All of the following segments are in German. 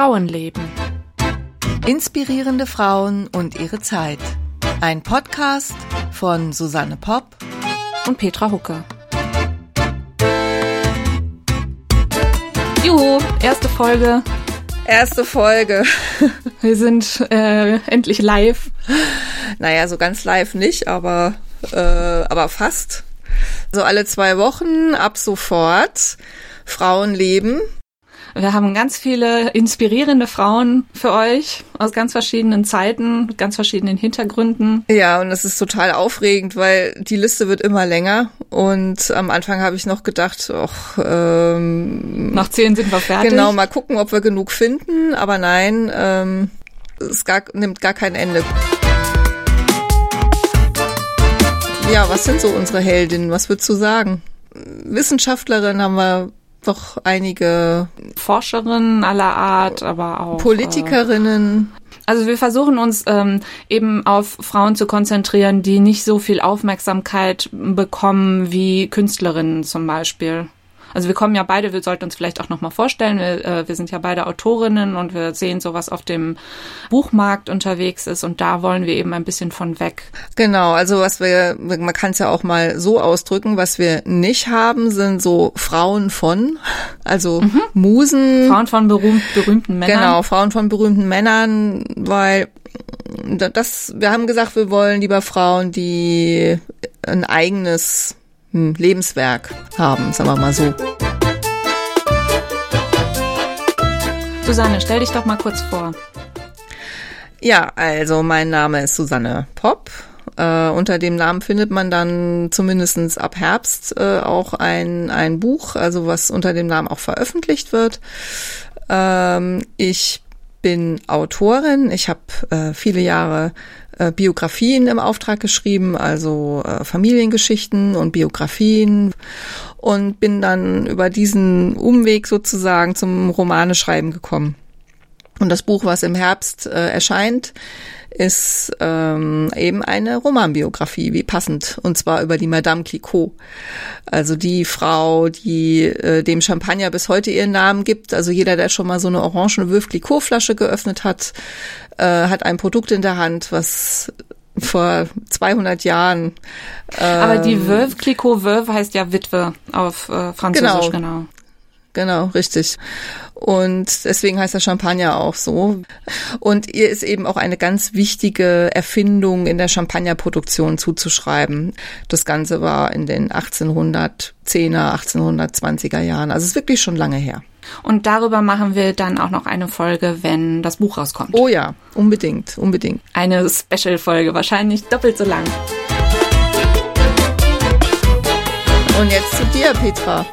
Frauenleben. Inspirierende Frauen und ihre Zeit. Ein Podcast von Susanne Popp und Petra Hucke. Juhu, erste Folge. Erste Folge. Wir sind äh, endlich live. Naja, so ganz live nicht, aber, äh, aber fast. So alle zwei Wochen ab sofort. Frauenleben. Wir haben ganz viele inspirierende Frauen für euch aus ganz verschiedenen Zeiten, ganz verschiedenen Hintergründen. Ja, und es ist total aufregend, weil die Liste wird immer länger. Und am Anfang habe ich noch gedacht, ach, ähm, nach zehn sind wir fertig. Genau, mal gucken, ob wir genug finden. Aber nein, ähm, es gar, nimmt gar kein Ende. Ja, was sind so unsere Heldinnen? Was würdest du sagen? Wissenschaftlerin haben wir doch einige Forscherinnen aller Art, aber auch Politikerinnen. Äh, also wir versuchen uns ähm, eben auf Frauen zu konzentrieren, die nicht so viel Aufmerksamkeit bekommen wie Künstlerinnen zum Beispiel. Also wir kommen ja beide, wir sollten uns vielleicht auch nochmal vorstellen, wir, äh, wir sind ja beide Autorinnen und wir sehen so, was auf dem Buchmarkt unterwegs ist und da wollen wir eben ein bisschen von weg. Genau, also was wir, man kann es ja auch mal so ausdrücken, was wir nicht haben, sind so Frauen von, also mhm. Musen. Frauen von berühmt, berühmten Männern. Genau, Frauen von berühmten Männern, weil das, wir haben gesagt, wir wollen lieber Frauen, die ein eigenes hm, Lebenswerk haben, sagen wir mal so. Susanne, stell dich doch mal kurz vor. Ja, also mein Name ist Susanne Popp. Äh, unter dem Namen findet man dann zumindestens ab Herbst äh, auch ein, ein Buch, also was unter dem Namen auch veröffentlicht wird. Ähm, ich bin Autorin. Ich habe äh, viele Jahre äh, Biografien im Auftrag geschrieben, also äh, Familiengeschichten und Biografien und bin dann über diesen Umweg sozusagen zum Romaneschreiben gekommen. Und das Buch, was im Herbst äh, erscheint, ist ähm, eben eine Romanbiografie, wie passend, und zwar über die Madame Clicquot. Also die Frau, die äh, dem Champagner bis heute ihren Namen gibt. Also jeder, der schon mal so eine orange Veuve Clicquot Flasche geöffnet hat, äh, hat ein Produkt in der Hand, was vor 200 Jahren. Ähm, Aber die Veuve Clicquot, Veuve heißt ja Witwe auf äh, Französisch, genau. genau. Genau, richtig. Und deswegen heißt der Champagner auch so. Und ihr ist eben auch eine ganz wichtige Erfindung in der Champagnerproduktion zuzuschreiben. Das Ganze war in den 1810er, 1820er Jahren. Also es ist wirklich schon lange her. Und darüber machen wir dann auch noch eine Folge, wenn das Buch rauskommt. Oh ja, unbedingt, unbedingt. Eine Special-Folge, wahrscheinlich doppelt so lang. Und jetzt zu dir, Petra.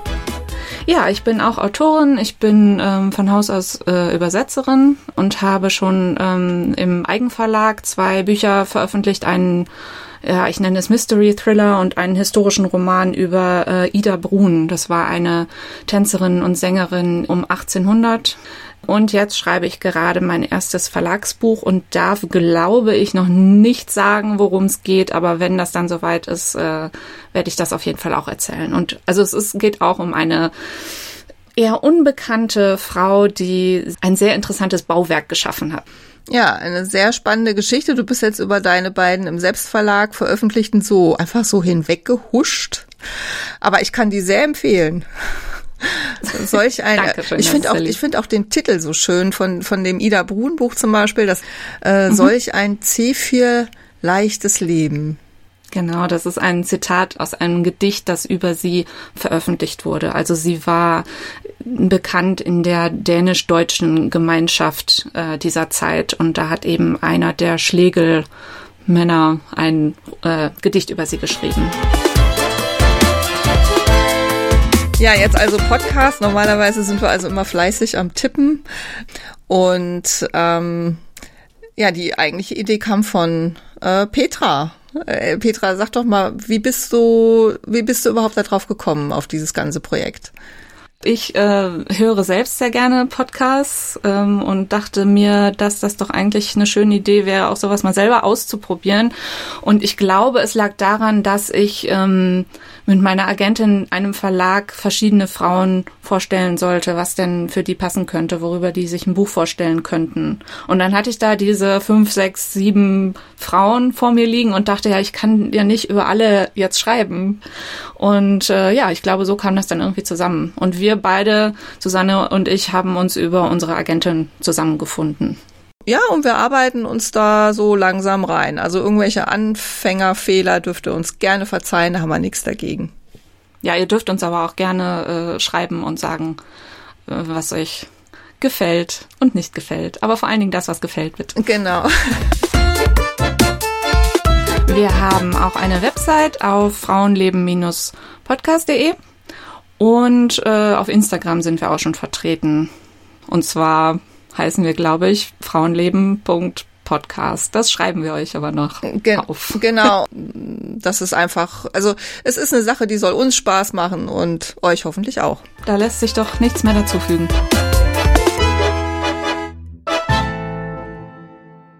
Ja, ich bin auch Autorin. Ich bin ähm, von Haus aus äh, Übersetzerin und habe schon ähm, im Eigenverlag zwei Bücher veröffentlicht. Einen, ja, ich nenne es Mystery Thriller und einen historischen Roman über äh, Ida Brun. Das war eine Tänzerin und Sängerin um 1800 und jetzt schreibe ich gerade mein erstes Verlagsbuch und darf, glaube ich, noch nicht sagen, worum es geht. Aber wenn das dann soweit ist, äh, werde ich das auf jeden Fall auch erzählen. Und also es ist, geht auch um eine eher unbekannte Frau, die ein sehr interessantes Bauwerk geschaffen hat. Ja, eine sehr spannende Geschichte. Du bist jetzt über deine beiden im Selbstverlag veröffentlichten so einfach so hinweggehuscht. Aber ich kann die sehr empfehlen. Solch ein, Dankeschön, ich finde auch, ich finde auch den Titel so schön von, von dem Ida Brun Buch zum Beispiel, das, äh, mhm. solch ein C4 leichtes Leben. Genau, das ist ein Zitat aus einem Gedicht, das über sie veröffentlicht wurde. Also sie war bekannt in der dänisch-deutschen Gemeinschaft äh, dieser Zeit und da hat eben einer der Schlegelmänner ein äh, Gedicht über sie geschrieben. Ja, jetzt also Podcast. Normalerweise sind wir also immer fleißig am Tippen. Und ähm, ja, die eigentliche Idee kam von äh, Petra. Äh, Petra, sag doch mal, wie bist du, wie bist du überhaupt darauf gekommen, auf dieses ganze Projekt? Ich äh, höre selbst sehr gerne Podcasts ähm, und dachte mir, dass das doch eigentlich eine schöne Idee wäre, auch sowas mal selber auszuprobieren. Und ich glaube, es lag daran, dass ich ähm, mit meiner Agentin einem Verlag verschiedene Frauen vorstellen sollte, was denn für die passen könnte, worüber die sich ein Buch vorstellen könnten. Und dann hatte ich da diese fünf, sechs, sieben Frauen vor mir liegen und dachte, ja, ich kann ja nicht über alle jetzt schreiben. Und äh, ja, ich glaube, so kam das dann irgendwie zusammen. Und wir beide, Susanne und ich, haben uns über unsere Agentin zusammengefunden. Ja, und wir arbeiten uns da so langsam rein. Also irgendwelche Anfängerfehler dürft ihr uns gerne verzeihen, da haben wir nichts dagegen. Ja, ihr dürft uns aber auch gerne äh, schreiben und sagen, äh, was euch gefällt und nicht gefällt. Aber vor allen Dingen das, was gefällt wird. Genau. Wir haben auch eine Website auf frauenleben-podcast.de und äh, auf Instagram sind wir auch schon vertreten. Und zwar heißen wir, glaube ich, frauenleben.podcast. Das schreiben wir euch aber noch Gen auf. Genau. Das ist einfach, also es ist eine Sache, die soll uns Spaß machen und euch hoffentlich auch. Da lässt sich doch nichts mehr dazufügen.